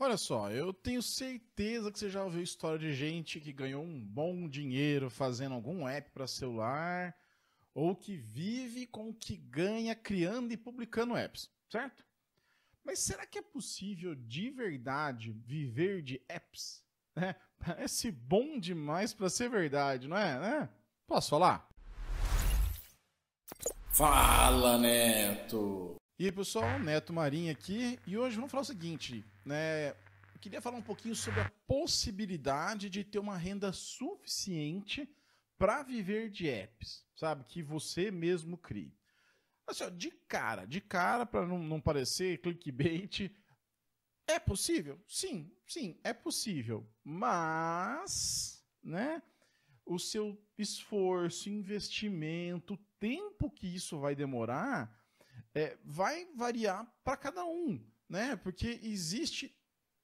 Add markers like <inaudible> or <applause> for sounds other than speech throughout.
Olha só, eu tenho certeza que você já ouviu história de gente que ganhou um bom dinheiro fazendo algum app para celular ou que vive com o que ganha criando e publicando apps, certo? Mas será que é possível de verdade viver de apps? É, parece bom demais para ser verdade, não é? Né? Posso falar? Fala, Neto! E aí, pessoal, Neto Marinho aqui, e hoje vamos falar o seguinte, né? Queria falar um pouquinho sobre a possibilidade de ter uma renda suficiente para viver de apps, sabe? Que você mesmo crie. Assim, ó, de cara, de cara, para não, não parecer clickbait, é possível? Sim, sim, é possível. Mas, né? O seu esforço, investimento, tempo que isso vai demorar é, vai variar para cada um, né? Porque existe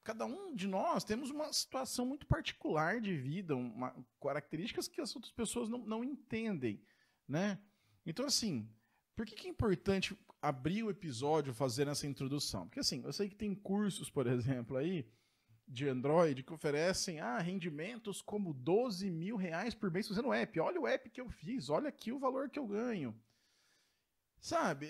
cada um de nós temos uma situação muito particular de vida, uma, características que as outras pessoas não, não entendem, né? Então, assim, por que, que é importante abrir o episódio fazendo essa introdução? Porque, assim, eu sei que tem cursos, por exemplo, aí, de Android que oferecem ah, rendimentos como 12 mil reais por mês fazendo app. Olha o app que eu fiz, olha aqui o valor que eu ganho. Sabe?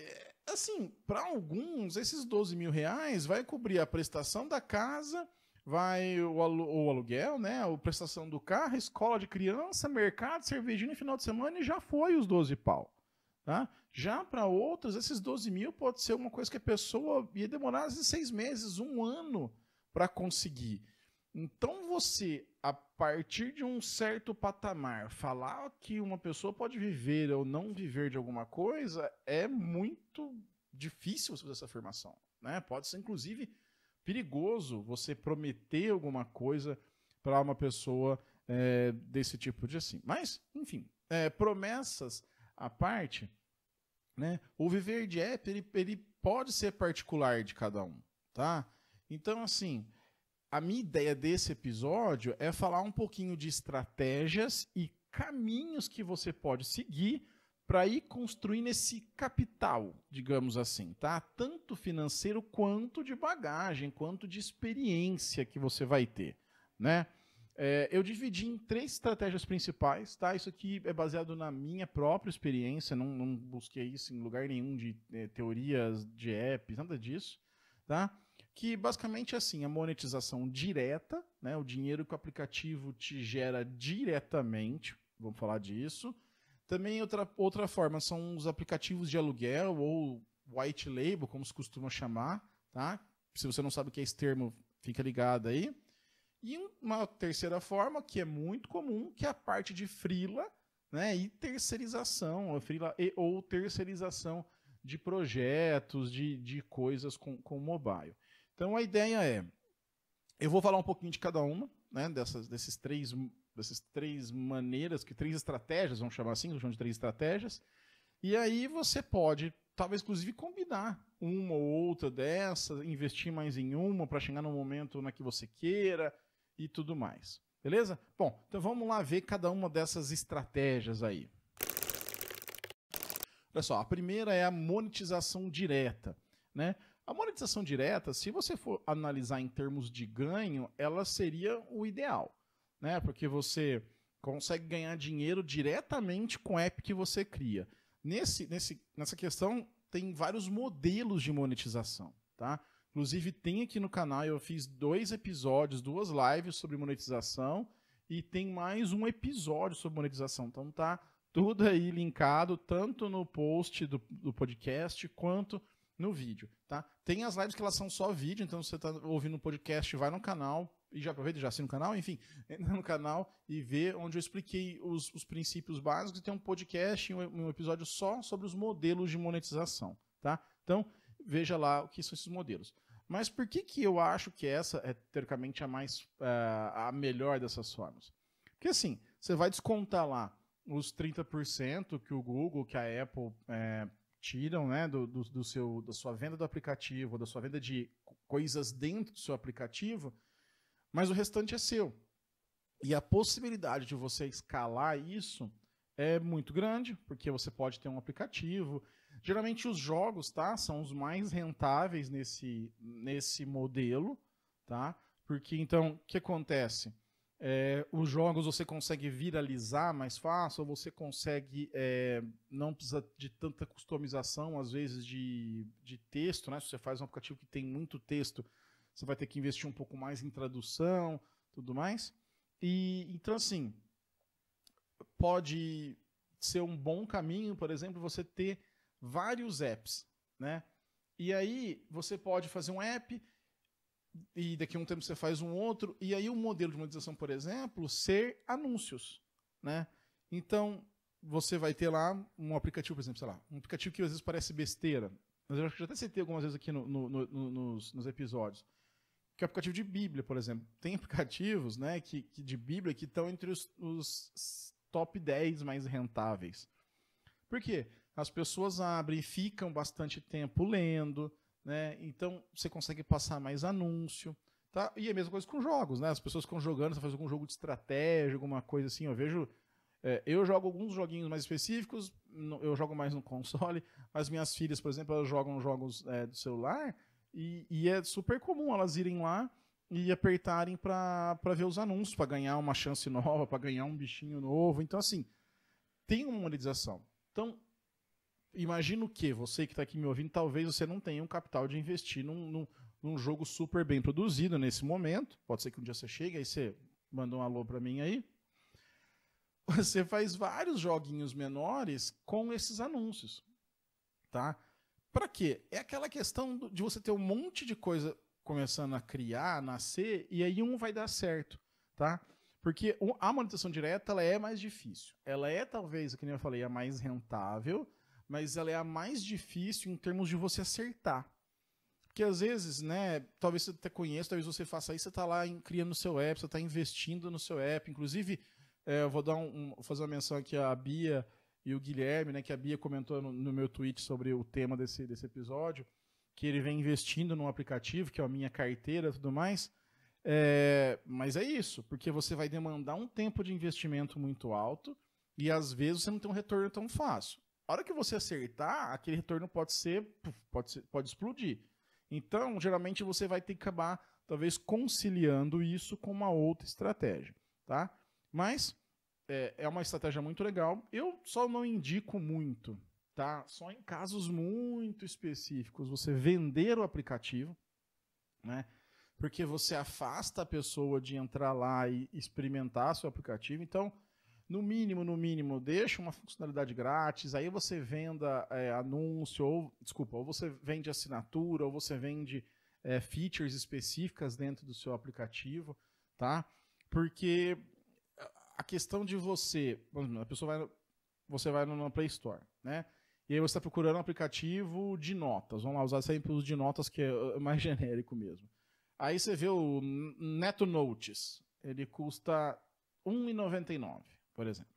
Assim, para alguns, esses 12 mil reais vai cobrir a prestação da casa, vai o, alu o aluguel, né? A prestação do carro, escola de criança, mercado, cervejinha no final de semana e já foi os 12 pau. Tá? Já para outros, esses 12 mil pode ser uma coisa que a pessoa ia demorar seis meses, um ano para conseguir. Então você, a partir de um certo patamar, falar que uma pessoa pode viver ou não viver de alguma coisa é muito difícil você fazer essa afirmação. Né? Pode ser, inclusive, perigoso você prometer alguma coisa para uma pessoa é, desse tipo de assim. Mas, enfim, é, promessas à parte, né? o viver de app ele, ele pode ser particular de cada um. Tá? Então, assim, a minha ideia desse episódio é falar um pouquinho de estratégias e caminhos que você pode seguir para ir construindo esse capital, digamos assim, tá? Tanto financeiro quanto de bagagem, quanto de experiência que você vai ter, né? É, eu dividi em três estratégias principais, tá? Isso aqui é baseado na minha própria experiência, não, não busquei isso em lugar nenhum de é, teorias de apps, nada disso, tá? Que basicamente é assim, a monetização direta, né, o dinheiro que o aplicativo te gera diretamente, vamos falar disso. Também outra, outra forma são os aplicativos de aluguel ou white label, como se costuma chamar, tá? Se você não sabe o que é esse termo, fica ligado aí. E uma terceira forma, que é muito comum, que é a parte de freela, né, e terceirização, ou, freela, e, ou terceirização de projetos, de, de coisas com, com mobile. Então a ideia é, eu vou falar um pouquinho de cada uma, né, dessas, desses três, dessas três maneiras, que três estratégias, vamos chamar assim, vamos de três estratégias, e aí você pode, talvez inclusive combinar uma ou outra dessas, investir mais em uma para chegar no momento na que você queira e tudo mais. Beleza? Bom, então vamos lá ver cada uma dessas estratégias aí. Olha só, a primeira é a monetização direta. Né? A monetização direta, se você for analisar em termos de ganho, ela seria o ideal, né? Porque você consegue ganhar dinheiro diretamente com o app que você cria. Nesse, nesse, nessa questão, tem vários modelos de monetização, tá? Inclusive, tem aqui no canal, eu fiz dois episódios, duas lives sobre monetização, e tem mais um episódio sobre monetização. Então tá tudo aí linkado, tanto no post do, do podcast, quanto no vídeo, tá? Tem as lives que elas são só vídeo, então se você está ouvindo o podcast, vai no canal e já aproveita, já assina o canal, enfim, <laughs> entra no canal e vê onde eu expliquei os, os princípios básicos e tem um podcast, um, um episódio só sobre os modelos de monetização, tá? Então, veja lá o que são esses modelos. Mas por que, que eu acho que essa é, teoricamente, a mais uh, a melhor dessas formas? Porque assim, você vai descontar lá os 30% que o Google, que a Apple é, tiram né, do, do, do, seu, da sua venda do aplicativo, da sua venda de coisas dentro do seu aplicativo, mas o restante é seu. E a possibilidade de você escalar isso é muito grande, porque você pode ter um aplicativo. Geralmente os jogos tá, são os mais rentáveis nesse, nesse modelo. tá? Porque então, o que acontece? É, os jogos você consegue viralizar mais fácil, ou você consegue é, não precisa de tanta customização, às vezes, de, de texto, né? Se você faz um aplicativo que tem muito texto, você vai ter que investir um pouco mais em tradução, tudo mais. E então assim, pode ser um bom caminho, por exemplo, você ter vários apps, né? E aí você pode fazer um app e daqui a um tempo você faz um outro, e aí o modelo de monetização, por exemplo, ser anúncios, né? Então, você vai ter lá um aplicativo, por exemplo, sei lá, um aplicativo que às vezes parece besteira, mas eu acho que já até citei algumas vezes aqui no, no, no, nos, nos, episódios, que é o aplicativo de Bíblia, por exemplo. Tem <laughs> aplicativos né, que, que de Bíblia que estão entre os, os top 10 mais rentáveis. Por quê? As pessoas abrem e ficam bastante tempo lendo, né? Então você consegue passar mais anúncio. Tá? E é a mesma coisa com jogos, né? As pessoas ficam jogando, você faz algum jogo de estratégia, alguma coisa assim. Eu vejo. É, eu jogo alguns joguinhos mais específicos, eu jogo mais no console, mas minhas filhas, por exemplo, elas jogam jogos é, do celular e, e, é super comum elas irem lá e apertarem para ver os anúncios, para ganhar uma chance nova, para ganhar um bichinho novo. Então, assim, tem uma monetização. Então, imagino que você que está aqui me ouvindo, talvez você não tenha um capital de investir num, num, num, jogo super bem produzido nesse momento. Pode ser que um dia você chegue, aí você manda um alô para mim aí. Você faz vários joguinhos menores com esses anúncios, tá? Para quê? É aquela questão de você ter um monte de coisa começando a criar, a nascer, e aí um vai dar certo, tá? Porque a monetização direta ela é mais difícil. Ela é talvez, como eu falei, a mais rentável, mas ela é a mais difícil em termos de você acertar. Porque às vezes, né, talvez você até conheça, talvez você faça isso, você está lá criando o seu app, você está investindo no seu app. Inclusive, é, eu vou dar um, um, fazer uma menção aqui à Bia e o Guilherme, né, que a Bia comentou no, no, meu tweet sobre o tema desse, desse episódio, que ele vem investindo num aplicativo, que é a minha carteira e tudo mais. É, mas é isso, porque você vai demandar um tempo de investimento muito alto e às vezes você não tem um retorno tão fácil. A hora que você acertar, aquele retorno pode ser, pode, ser, pode explodir. Então, geralmente você vai ter que acabar, talvez, conciliando isso com uma outra estratégia, tá? Mas é, é uma estratégia muito legal. Eu só não indico muito, tá? Só em casos muito específicos você vender o aplicativo, né? Porque você afasta a pessoa de entrar lá e experimentar seu aplicativo. Então, no mínimo, no mínimo, deixa uma funcionalidade grátis, aí você venda é, anúncio, ou, desculpa, ou você vende assinatura, ou você vende é, features específicas dentro do seu aplicativo, tá? Porque a questão de você, a pessoa vai, você vai no Play Store, né? E aí você está procurando um aplicativo de notas. Vamos lá, usar sempre os de notas, que é mais <laughs> genérico mesmo. Aí você vê o Neto Notes. Ele custa R$ 1,99 por exemplo.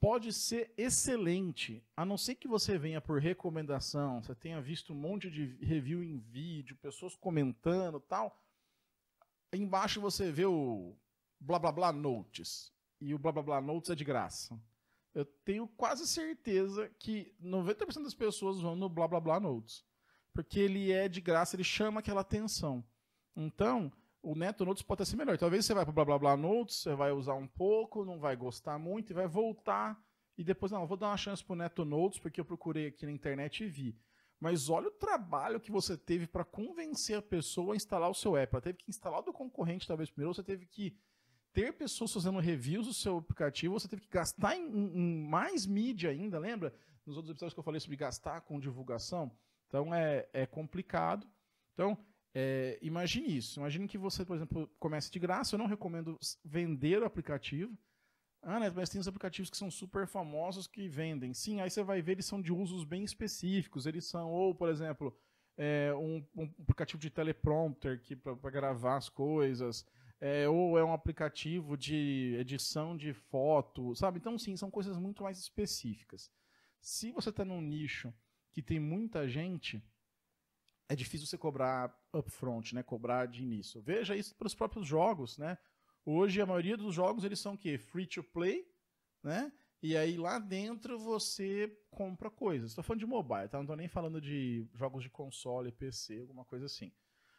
Pode ser excelente, a não ser que você venha por recomendação, você tenha visto um monte de review em vídeo, pessoas comentando tal. Embaixo você vê o blá blá blá notes. E o blá blá blá notes é de graça. Eu tenho quase certeza que 90% das pessoas vão no blá blá blá notes. Porque ele é de graça, ele chama aquela atenção. Então, o Neto Notes pode ser melhor. Talvez você vai para blá blá blá Notes, você vai usar um pouco, não vai gostar muito e vai voltar e depois não, vou dar uma chance para o Neto Notes porque eu procurei aqui na internet e vi. Mas olha o trabalho que você teve para convencer a pessoa a instalar o seu app. Ela teve que instalar o do concorrente talvez primeiro, você teve que ter pessoas fazendo reviews do seu aplicativo, você teve que gastar em, em mais mídia ainda, lembra? Nos outros episódios que eu falei sobre gastar com divulgação. Então é, é complicado. Então, é, imagine isso. Imagine que você, por exemplo, comece de graça. Eu não recomendo vender o aplicativo. Ah, né, mas tem os aplicativos que são super famosos que vendem. Sim, aí você vai ver, eles são de usos bem específicos. Eles são, ou, por exemplo, é, um, um, aplicativo de teleprompter para gravar as coisas. É, ou é um aplicativo de edição de foto, sabe? Então, sim, são coisas muito mais específicas. Se você está num nicho que tem muita gente, é difícil você cobrar upfront, né? Cobrar de início. Veja isso para os próprios jogos, né? Hoje a maioria dos jogos eles são o quê? Free to play, né? E aí lá dentro você compra coisas. Estou falando de mobile, tá? Não estou nem falando de jogos de console, PC, alguma coisa assim.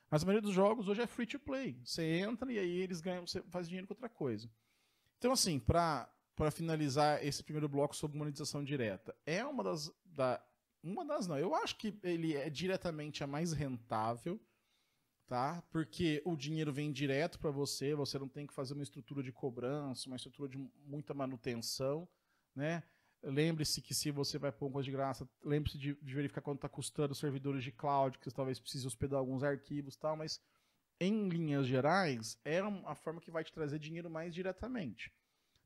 Mas a maioria dos jogos hoje é free to play. Você entra e aí eles ganham, você faz dinheiro com outra coisa. Então, assim, para finalizar esse primeiro bloco sobre monetização direta, é uma das. Da, uma das não. Eu acho que ele é diretamente a mais rentável, tá? Porque o dinheiro vem direto para você, você não tem que fazer uma estrutura de cobrança, uma estrutura de muita manutenção, né? Lembre-se que se você vai pôr um coisa de graça, lembre-se de, de, verificar quanto está custando os servidores de cloud, que você talvez precise hospedar alguns arquivos e tal, mas em linhas gerais, é a forma que vai te trazer dinheiro mais diretamente.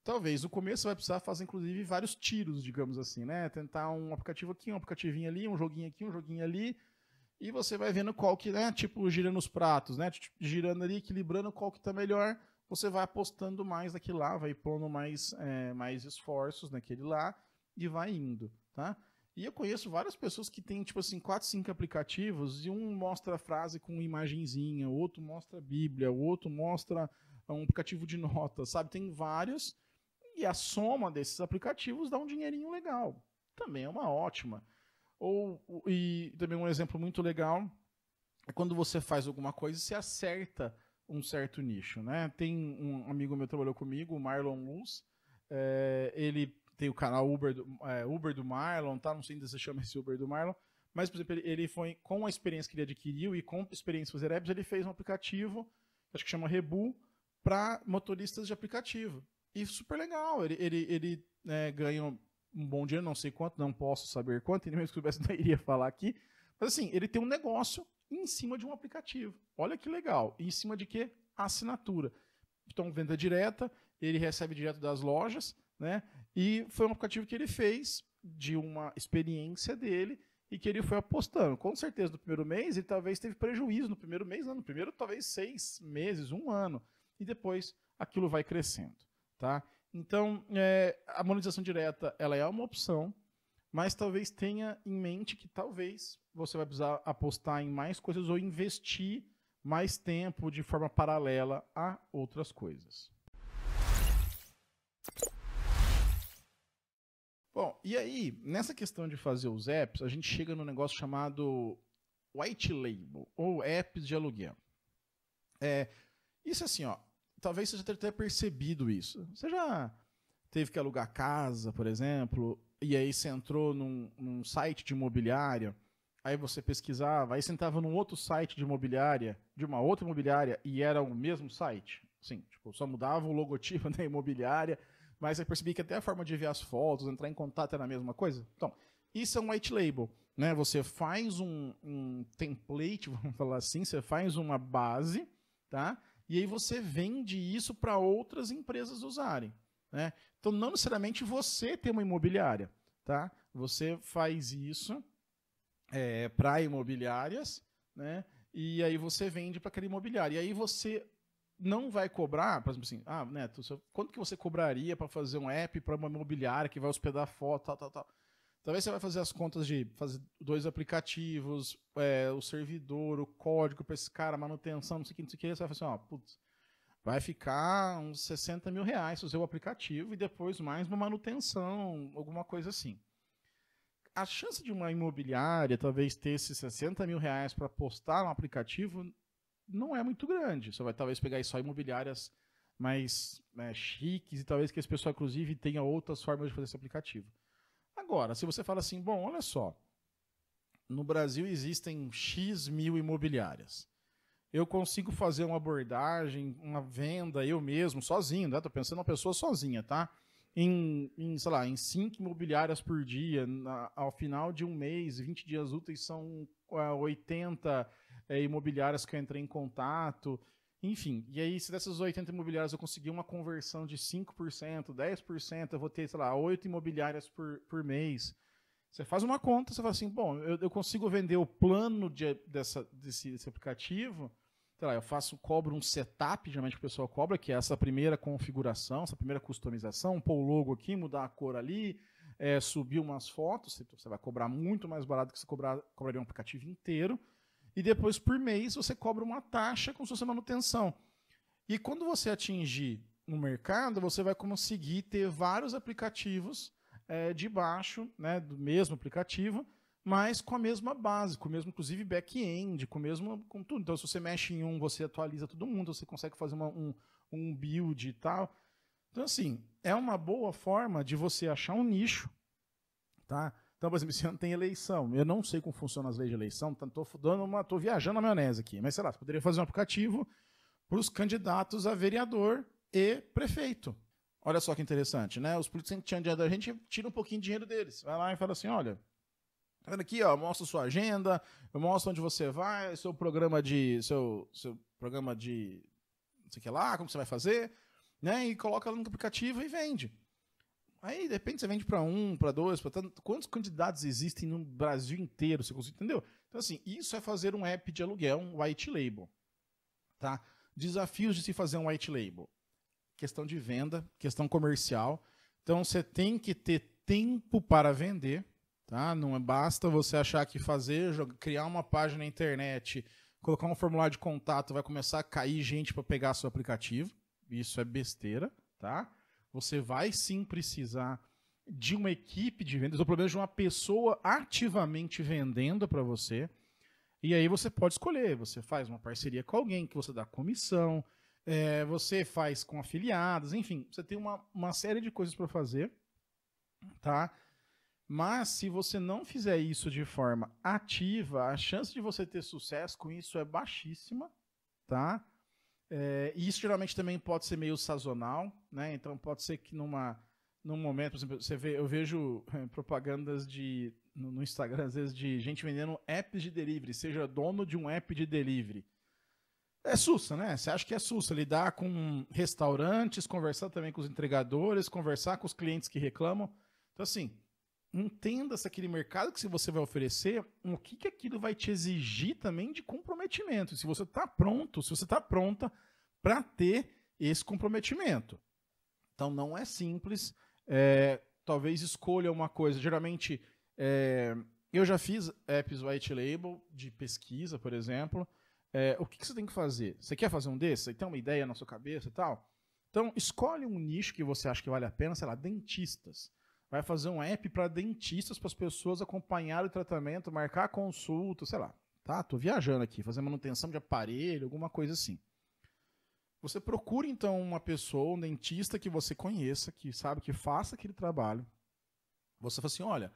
Talvez no começo vai precisar fazer, inclusive, vários tiros, digamos assim, né? Tentar um aplicativo aqui, um aplicativinho ali, um joguinho aqui, um joguinho ali, e você vai vendo qual que, né? Tipo, girando os pratos, né? Tipo, girando ali, equilibrando qual que está melhor. Você vai apostando mais naquele lá, vai pondo mais, é, mais esforços naquele lá, e vai indo, tá? E eu conheço várias pessoas que têm, tipo assim, quatro, cinco aplicativos e um mostra a frase com imagenzinha, o outro mostra a Bíblia, o outro mostra um aplicativo de notas, sabe? Tem vários e a soma desses aplicativos dá um dinheirinho legal. Também é uma ótima. Ou, e também um exemplo muito legal é quando você faz alguma coisa e se acerta um certo nicho, né? Tem um amigo meu que trabalhou comigo, o Marlon Luz, é, ele tem o canal Uber do, é, Uber do Marlon, tá? Não sei ainda se chama esse Uber do Marlon. Mas, por exemplo, ele foi, com a experiência que ele adquiriu e com a experiência fazer apps, ele fez um aplicativo, acho que chama Rebu, para motoristas de aplicativo. E super legal. Ele, ele, ele é, ganha um bom dinheiro, não sei quanto, não posso saber quanto, nem mesmo que soubesse <laughs> não iria falar aqui. Mas assim, ele tem um negócio em cima de um aplicativo. Olha que legal. E em cima de quê? Assinatura. Então, venda direta, ele recebe direto das lojas, né? E foi um aplicativo que ele fez de uma experiência dele e que ele foi apostando. Com certeza, no primeiro mês, ele talvez teve prejuízo. No primeiro mês, não. No primeiro, talvez seis meses, um ano. E depois, aquilo vai crescendo. Tá? Então, é, a monetização direta ela é uma opção, mas talvez tenha em mente que talvez você vai precisar apostar em mais coisas ou investir mais tempo de forma paralela a outras coisas. Bom, e aí, nessa questão de fazer os apps, a gente chega no negócio chamado white label, ou apps de aluguel. É, isso assim, ó, talvez você já tenha percebido isso. Você já teve que alugar casa, por exemplo, e aí você entrou num, num site de imobiliária, aí você pesquisava, aí você entrava num outro site de imobiliária, de uma outra imobiliária, e era o mesmo site. Sim, tipo, só mudava o logotipo <laughs> da imobiliária, mas eu percebi que até a forma de enviar as fotos, entrar em contato era a mesma coisa. Então, isso é um white label. Né? Você faz um, um template, <laughs> vamos falar assim, você faz uma base, tá? E aí você vende isso para outras empresas usarem. Né? Então, não necessariamente você tem uma imobiliária. Tá? Você faz isso é, para imobiliárias, né? e aí você vende para aquela imobiliária. E aí você não vai cobrar, por exemplo assim, ah, Neto, quanto que você cobraria para fazer um app para uma imobiliária que vai hospedar foto, tal, tal, tal. Talvez você vai fazer as contas de fazer dois aplicativos, é, o servidor, o código para esse cara, manutenção, não sei o que, não sei o que, você vai fazer assim, ó, putz, vai ficar uns 60 mil reais o aplicativo e depois mais uma manutenção, alguma coisa assim. A chance de uma imobiliária talvez ter esses 60 mil reais para postar um aplicativo não é muito grande. Você vai talvez pegar só imobiliárias mais né, chiques e talvez que esse pessoal, inclusive, tenha outras formas de fazer esse aplicativo. Agora, se você fala assim, bom, olha só, no Brasil existem X mil imobiliárias. Eu consigo fazer uma abordagem, uma venda eu mesmo, sozinho, né? Tô pensando uma pessoa sozinha, tá? Em, em, sei lá, em cinco imobiliárias por dia, na, ao final de um mês, 20 dias úteis são 80 é, imobiliárias que eu entrei em contato, enfim. E aí, se dessas 80 imobiliárias eu conseguir uma conversão de 5%, 10%, eu vou ter, sei lá, 8 imobiliárias por, por mês. Você faz uma conta, você fala assim, bom, eu, eu consigo vender o plano de, dessa, desse, desse aplicativo, sei lá, eu faço, cobro um setup, geralmente o pessoal cobra, que é essa primeira configuração, essa primeira customização, pôr o logo aqui, mudar a cor ali, é, subir umas fotos, você vai cobrar muito mais barato que você cobrar, cobraria um aplicativo inteiro e depois por mês você cobra uma taxa com sua manutenção. E quando você atingir no mercado, você vai conseguir ter vários aplicativos é, debaixo né, do mesmo aplicativo, mas com a mesma base, com o mesmo, inclusive, back-end, com o mesmo, com tudo. Então, se você mexe em um, você atualiza todo mundo, você consegue fazer uma, um, um build e tal. Então, assim, é uma boa forma de você achar um nicho, tá? Então, por exemplo, esse ano tem eleição. Eu não sei como funcionam as leis de eleição, estou dando uma, tô viajando na maionese aqui, mas sei lá, poderia fazer um aplicativo para os candidatos a vereador e prefeito. Olha só que interessante, né? Os políticos que tinham dinheiro da gente tira um pouquinho de dinheiro deles. Vai lá e fala assim: olha, tá vendo aqui, ó, mostra sua agenda, eu mostro onde você vai, seu programa de. seu, seu programa de. não sei o que lá, como você vai fazer, né? E coloca lá no aplicativo e vende. Aí, de repente, você vende para um, para dois, para tanto. Quantos candidatos existem no Brasil inteiro? Você consegue, entendeu? Então, assim, isso é fazer um app de aluguel, um white label. Tá? Desafios de se fazer um white label questão de venda, questão comercial. Então você tem que ter tempo para vender, tá? Não é basta você achar que fazer, criar uma página na internet, colocar um formulário de contato, vai começar a cair gente para pegar seu aplicativo. Isso é besteira, tá? Você vai sim precisar de uma equipe de vendas, ou pelo menos de uma pessoa ativamente vendendo para você. E aí você pode escolher, você faz uma parceria com alguém que você dá comissão, é, você faz com afiliados, enfim, você tem uma, uma série de coisas para fazer, tá? Mas se você não fizer isso de forma ativa, a chance de você ter sucesso com isso é baixíssima, tá? É, e isso geralmente também pode ser meio sazonal, né? Então pode ser que numa num momento, por exemplo, você vê, eu vejo é, propagandas de no, no Instagram às vezes de gente vendendo apps de delivery, seja dono de um app de delivery. É sussa, né? Você acha que é sussa lidar com restaurantes, conversar também com os entregadores, conversar com os clientes que reclamam. Então, assim, entenda se aquele mercado que você vai oferecer, o que, que aquilo vai te exigir também de comprometimento. Se você está pronto, se você está pronta para ter esse comprometimento. Então, não é simples. É, talvez escolha uma coisa. Geralmente, é, eu já fiz apps white label de pesquisa, por exemplo. É, o que, que, você tem que fazer? Você quer fazer um desses? Você tem uma ideia na sua cabeça e tal? Então, escolhe um nicho que você acha que vale a pena, sei lá, dentistas. Vai fazer um app para dentistas, para as pessoas acompanharem o tratamento, marcar consulta, sei lá. Tá? Tô viajando aqui, fazer manutenção de aparelho, alguma coisa assim. Você procura então uma pessoa, um dentista que você conheça, que sabe que faça aquele trabalho. Você fala assim: olha,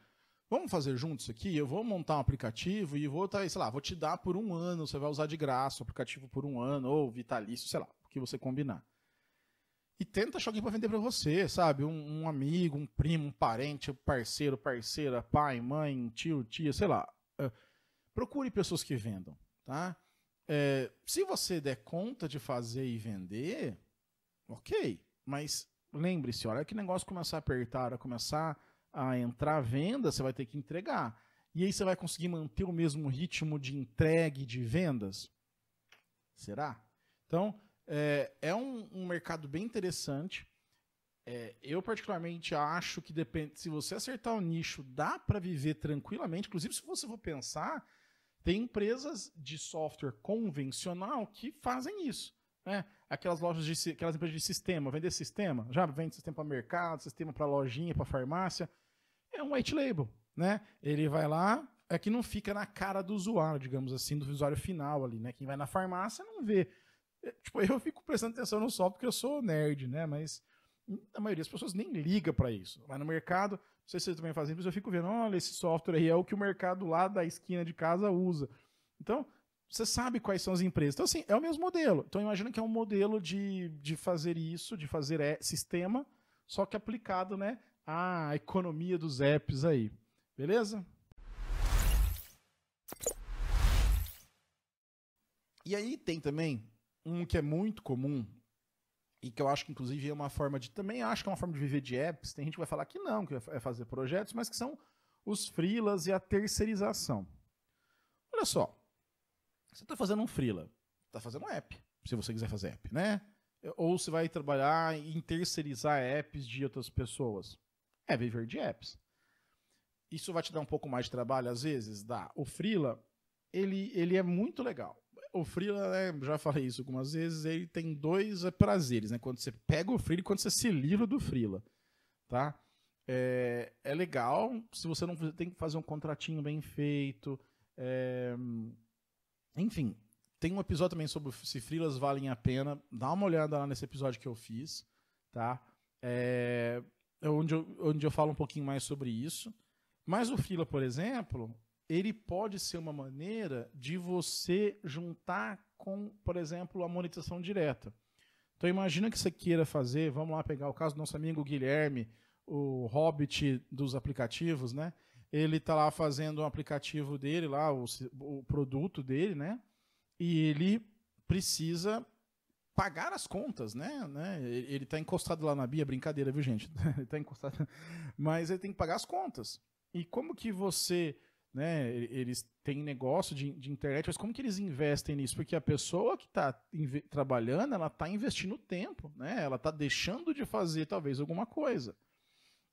Vamos fazer juntos aqui? Eu vou montar um aplicativo e vou, tá, sei lá, vou te dar por um ano, você vai usar de graça o aplicativo por um ano, ou vitalício, sei lá, o que você combinar. E tenta achar alguém para vender para você, sabe? Um, um, amigo, um primo, um parente, um parceiro, parceira, pai, mãe, tio, tia, sei lá. Uh, procure pessoas que vendam, tá? É, se você der conta de fazer e vender, ok. Mas lembre-se, olha que negócio começar a apertar, a começar a entrar à venda, você vai ter que entregar. E aí você vai conseguir manter o mesmo ritmo de entregue de vendas? Será? Então, é, é um, um, mercado bem interessante. É, eu, particularmente, acho que depende. Se você acertar o nicho, dá para viver tranquilamente. Inclusive, se você for pensar, tem empresas de software convencional que fazem isso. Né? Aquelas lojas de aquelas empresas de sistema, vender sistema, já vende sistema para mercado, sistema para lojinha, para farmácia é um white label, né? Ele vai lá, é que não fica na cara do usuário, digamos assim, do usuário final ali, né? Quem vai na farmácia não vê. É, tipo, eu fico prestando atenção no software porque eu sou nerd, né? Mas a maioria das pessoas nem liga para isso. Vai no mercado, não sei se você também faz isso, mas eu fico vendo, olha, esse software aí é o que o mercado lá da esquina de casa usa. Então, você sabe quais são as empresas. Então, assim, é o mesmo modelo. Então, imagina que é um modelo de, de fazer isso, de fazer é, sistema, só que aplicado, né? a economia dos apps aí. Beleza? E aí tem também um que é muito comum e que eu acho que inclusive é uma forma de também acho que é uma forma de viver de apps. Tem gente que vai falar que não, que é fazer projetos, mas que são os freelas e a terceirização. Olha só, você está fazendo um freela, está fazendo um app, se você quiser fazer app, né? Ou você vai trabalhar em terceirizar apps de outras pessoas é viver de apps. Isso vai te dar um pouco mais de trabalho, às vezes? Dá. O Freela, ele, ele é muito legal. O Freela, né, já falei isso algumas vezes, ele tem dois prazeres, né? Quando você pega o Freela e quando você se livra do Freela, tá? é, é legal se você não tem que fazer um contratinho bem feito. É, enfim, tem um episódio também sobre se frilas valem a pena. Dá uma olhada lá nesse episódio que eu fiz, tá? É, onde, eu, onde eu falo um pouquinho mais sobre isso. Mas o frila, por exemplo, ele pode ser uma maneira de você juntar com, por exemplo, a monetização direta. Então imagina que você queira fazer, vamos lá pegar o caso do nosso amigo Guilherme, o hobbit dos aplicativos, né? Ele está lá fazendo um aplicativo dele, lá o, o produto dele, né? E ele precisa pagar as contas, né? né? Ele está encostado lá na Bia, brincadeira, viu, gente? <laughs> ele está encostado, mas ele tem que pagar as contas. E como que você, né? Eles têm negócio de, de internet, mas como que eles investem nisso? Porque a pessoa que está trabalhando, ela está investindo tempo, né? Ela está deixando de fazer talvez alguma coisa.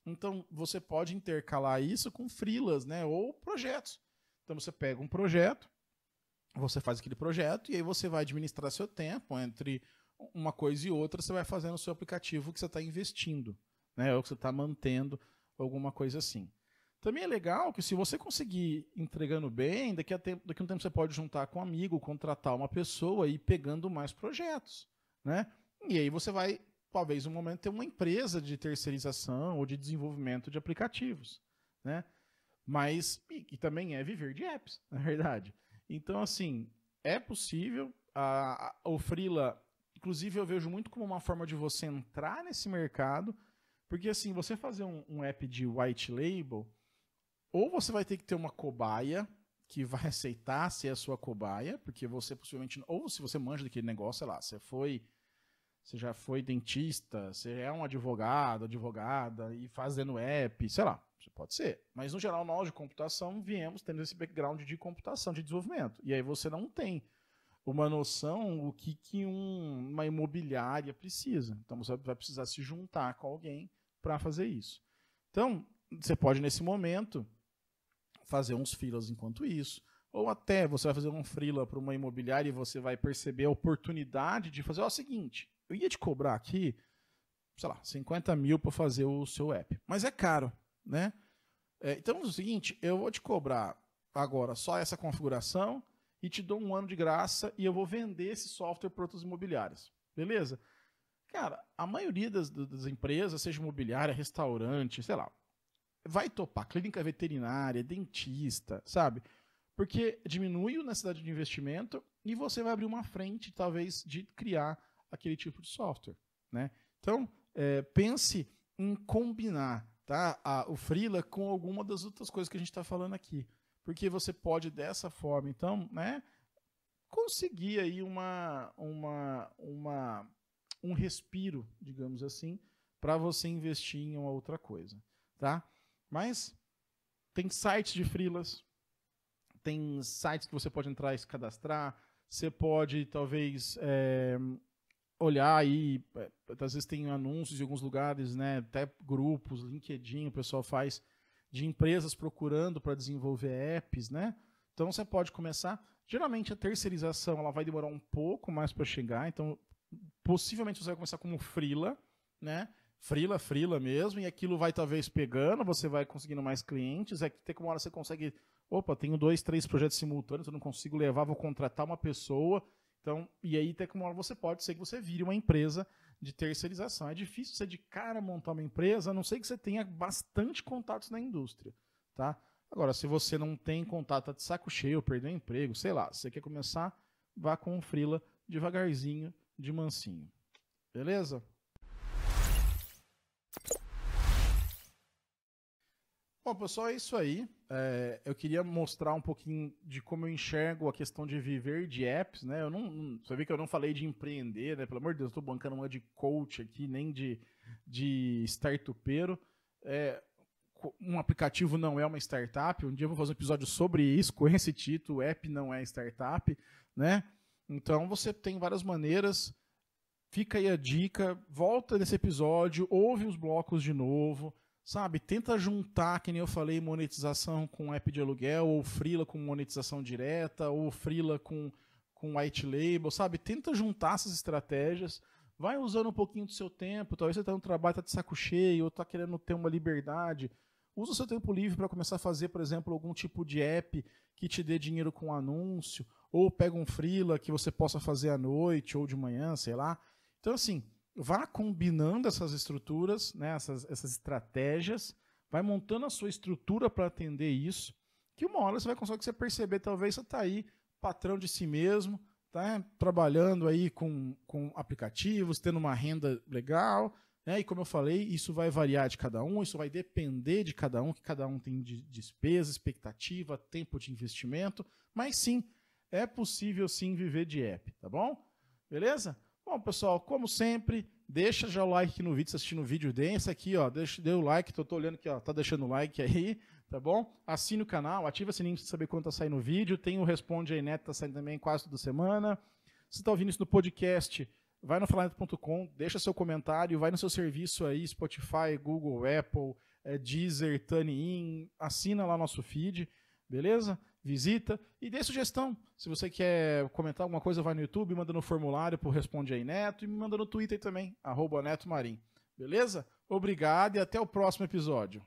Então, você pode intercalar isso com frilas, né? Ou projetos. Então, você pega um projeto, você faz aquele projeto e aí você vai administrar seu tempo entre uma coisa e outra, você vai fazendo o seu aplicativo que você está investindo, né? Ou que você está mantendo, alguma coisa assim. Também é legal que se você conseguir entregando bem, daqui a, tempo, daqui a um tempo você pode juntar com um amigo, contratar uma pessoa e ir pegando mais projetos, né? E aí você vai talvez um momento ter uma empresa de terceirização ou de desenvolvimento de aplicativos, né? Mas e, e também é viver de apps, <laughs> na verdade. Então assim é possível. A, a, o freela, inclusive eu vejo muito como uma forma de você entrar nesse mercado, porque assim você fazer um, um app de white label, ou você vai ter que ter uma cobaia que vai aceitar ser a sua cobaia, porque você possivelmente, ou se você manja daquele negócio, sei lá, você foi você já foi dentista, você é um advogado, advogada, e fazendo app, sei lá, pode ser. Mas, no geral, nós de computação viemos tendo esse background de computação, de desenvolvimento. E aí você não tem uma noção o que, que um, uma imobiliária precisa. Então, você vai precisar se juntar com alguém para fazer isso. Então, você pode, nesse momento, fazer uns filas enquanto isso. Ou até você vai fazer um freela para uma imobiliária e você vai perceber a oportunidade de fazer ó, o seguinte: eu ia te cobrar aqui, sei lá, 50 mil para fazer o seu app. Mas é caro, né? É, então é o seguinte, eu vou te cobrar agora só essa configuração e te dou um ano de graça e eu vou vender esse software para outros imobiliários. Beleza? Cara, a maioria das, das empresas, seja imobiliária, restaurante, sei lá, vai topar clínica veterinária, dentista, sabe? Porque diminui a necessidade de investimento e você vai abrir uma frente, talvez, de criar aquele tipo de software. Né? Então, é, pense em combinar tá, a, o Freela com alguma das outras coisas que a gente está falando aqui. Porque você pode, dessa forma, então, né, conseguir aí uma, uma, uma, um respiro, digamos assim, para você investir em uma outra coisa. Tá? Mas tem sites de freelas, tem sites que você pode entrar e se cadastrar, você pode talvez é, olhar aí, é, às vezes tem anúncios em alguns lugares, né, até grupos, LinkedIn, o pessoal faz de empresas procurando para desenvolver apps, né? Então você pode começar. Geralmente a terceirização ela vai demorar um pouco mais para chegar, então possivelmente você vai começar como freela, né? Freela, freela mesmo, e aquilo vai talvez pegando, você vai conseguindo mais clientes, é que tem uma hora você consegue, opa, tenho dois, três projetos simultâneos, eu não consigo levar, vou contratar uma pessoa, então, e aí que uma hora você pode ser que você vire uma empresa de terceirização. É difícil você de cara montar uma empresa, a não ser que você tenha bastante contatos na indústria, tá? Agora, se você não tem contato, tá de saco cheio, perdeu emprego, sei lá, você quer começar, vá com o Frila devagarzinho, de mansinho. Beleza? Bom, pessoal, é isso aí. É, eu queria mostrar um pouquinho de como eu enxergo a questão de viver de apps, né? Eu não, você vê que eu não falei de empreender, né? Pelo amor de Deus, estou bancando uma de coach aqui, nem de, de startupeiro. É, um aplicativo não é uma startup. Um dia eu vou fazer um episódio sobre isso, com esse título, app não é startup, né? Então você tem várias maneiras. Fica aí a dica, volta nesse episódio, ouve os blocos de novo Sabe, tenta juntar, que nem eu falei, monetização com app de aluguel, ou freela com monetização direta, ou freela com, com white label, sabe? Tenta juntar essas estratégias Vai usando um pouquinho do seu tempo, talvez você está no trabalho, está de saco cheio, ou está querendo ter uma liberdade. Usa o seu tempo livre para começar a fazer, por exemplo, algum tipo de app que te dê dinheiro com anúncio, ou pega um freela que você possa fazer à noite ou de manhã, sei lá. Então, assim, vá combinando essas estruturas, né, essas, essas estratégias, vai montando a sua estrutura para atender isso, que uma hora você vai conseguir você perceber, talvez você está aí patrão de si mesmo, tá trabalhando aí com, com aplicativos, tendo uma renda legal, né? E como eu falei, isso vai variar de cada um, isso vai depender de cada um, que cada um tem de despesa, expectativa, tempo de investimento, mas sim, é possível sim viver de app, tá bom? Beleza? Bom, pessoal, como sempre, deixa já o like no vídeo, se assistindo o vídeo, dê esse aqui, ó, deixa, dê o like, tô, tô olhando aqui, ó, tá deixando o like aí, tá bom? Assine o canal, ativa o sininho para saber quando tá saindo o vídeo, tem o Responde aí Neto, tá saindo também quase toda semana. Se tá ouvindo isso no podcast, vai no falaneto.com, deixa seu comentário, vai no seu serviço aí, Spotify, Google, Apple, é, Deezer, TuneIn, assina lá nosso feed, beleza? Visita e dê sugestão. Se você quer comentar alguma coisa, vai no YouTube, manda no formulário para Responde aí Neto e me manda no Twitter também, arroba Neto Marim. Beleza? Obrigado e até o próximo episódio.